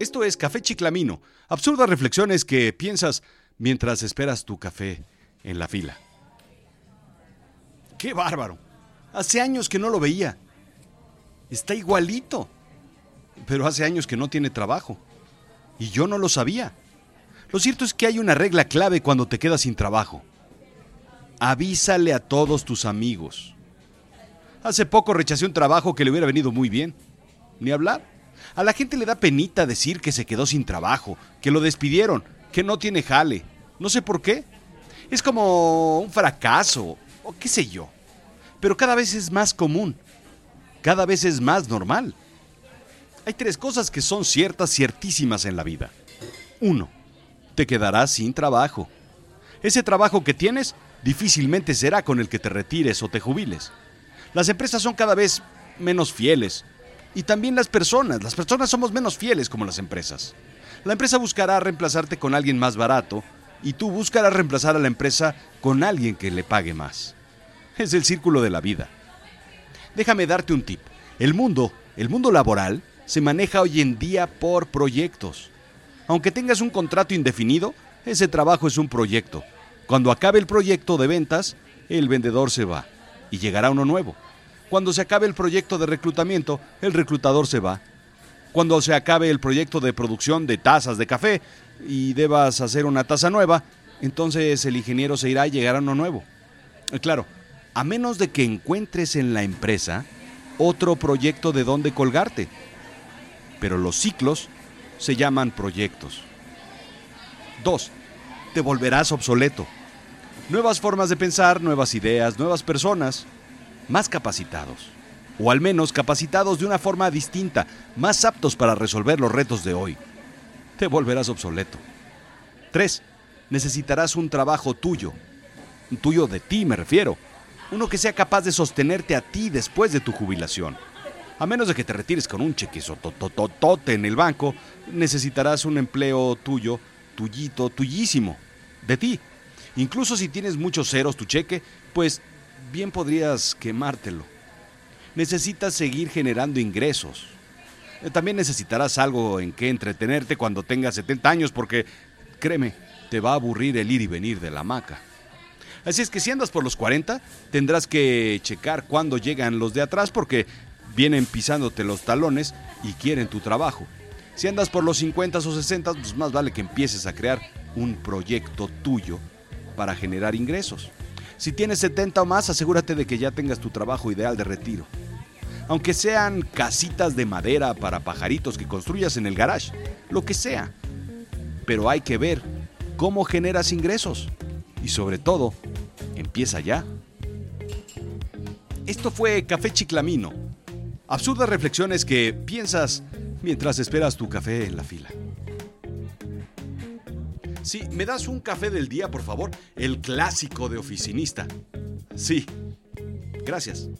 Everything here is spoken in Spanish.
Esto es Café Chiclamino, absurdas reflexiones que piensas mientras esperas tu café en la fila. ¡Qué bárbaro! Hace años que no lo veía. Está igualito. Pero hace años que no tiene trabajo. Y yo no lo sabía. Lo cierto es que hay una regla clave cuando te quedas sin trabajo. Avísale a todos tus amigos. Hace poco rechacé un trabajo que le hubiera venido muy bien. Ni hablar. A la gente le da penita decir que se quedó sin trabajo, que lo despidieron, que no tiene jale. No sé por qué. Es como un fracaso, o qué sé yo. Pero cada vez es más común. Cada vez es más normal. Hay tres cosas que son ciertas, ciertísimas en la vida. Uno, te quedarás sin trabajo. Ese trabajo que tienes difícilmente será con el que te retires o te jubiles. Las empresas son cada vez menos fieles. Y también las personas. Las personas somos menos fieles como las empresas. La empresa buscará reemplazarte con alguien más barato y tú buscarás reemplazar a la empresa con alguien que le pague más. Es el círculo de la vida. Déjame darte un tip. El mundo, el mundo laboral, se maneja hoy en día por proyectos. Aunque tengas un contrato indefinido, ese trabajo es un proyecto. Cuando acabe el proyecto de ventas, el vendedor se va y llegará uno nuevo. Cuando se acabe el proyecto de reclutamiento, el reclutador se va. Cuando se acabe el proyecto de producción de tazas de café y debas hacer una taza nueva, entonces el ingeniero se irá y llegará uno nuevo. Eh, claro, a menos de que encuentres en la empresa otro proyecto de donde colgarte. Pero los ciclos se llaman proyectos. 2. Te volverás obsoleto. Nuevas formas de pensar, nuevas ideas, nuevas personas, más capacitados. O al menos capacitados de una forma distinta, más aptos para resolver los retos de hoy. Te volverás obsoleto. 3. Necesitarás un trabajo tuyo. Tuyo de ti, me refiero. Uno que sea capaz de sostenerte a ti después de tu jubilación. A menos de que te retires con un cheque totototote en el banco, necesitarás un empleo tuyo, tuyito, tuyísimo, de ti, Incluso si tienes muchos ceros tu cheque, pues bien podrías quemártelo. Necesitas seguir generando ingresos. Eh, también necesitarás algo en que entretenerte cuando tengas 70 años porque, créeme, te va a aburrir el ir y venir de la hamaca. Así es que si andas por los 40, tendrás que checar cuándo llegan los de atrás porque vienen pisándote los talones y quieren tu trabajo. Si andas por los 50 o 60, pues más vale que empieces a crear un proyecto tuyo para generar ingresos. Si tienes 70 o más, asegúrate de que ya tengas tu trabajo ideal de retiro. Aunque sean casitas de madera para pajaritos que construyas en el garage, lo que sea. Pero hay que ver cómo generas ingresos. Y sobre todo, empieza ya. Esto fue Café Chiclamino. Absurdas reflexiones que piensas mientras esperas tu café en la fila. Sí, ¿me das un café del día, por favor? El clásico de oficinista. Sí. Gracias.